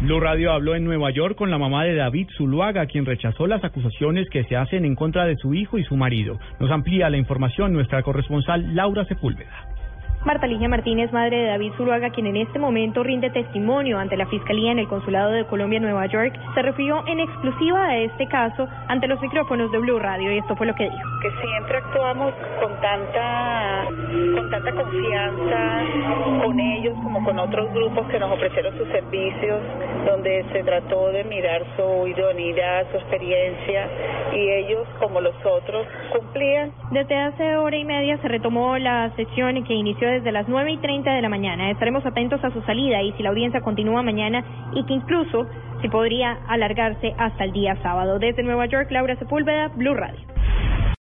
Blue Radio habló en Nueva York con la mamá de David Zuluaga, quien rechazó las acusaciones que se hacen en contra de su hijo y su marido. Nos amplía la información nuestra corresponsal Laura Sepúlveda. Marta Ligia Martínez, madre de David Zuluaga, quien en este momento rinde testimonio ante la Fiscalía en el Consulado de Colombia en Nueva York, se refirió en exclusiva a este caso ante los micrófonos de Blue Radio y esto fue lo que dijo. Que siempre actuamos con tanta, con tanta confianza con ellos como con otros grupos que nos ofrecieron sus servicios, donde se trató de mirar su idoneidad, su experiencia y ellos como los otros cumplían. Desde hace hora y media se retomó la sesión que inició desde las 9 y 30 de la mañana. Estaremos atentos a su salida y si la audiencia continúa mañana y que incluso se podría alargarse hasta el día sábado. Desde Nueva York, Laura Sepúlveda, Blue Radio.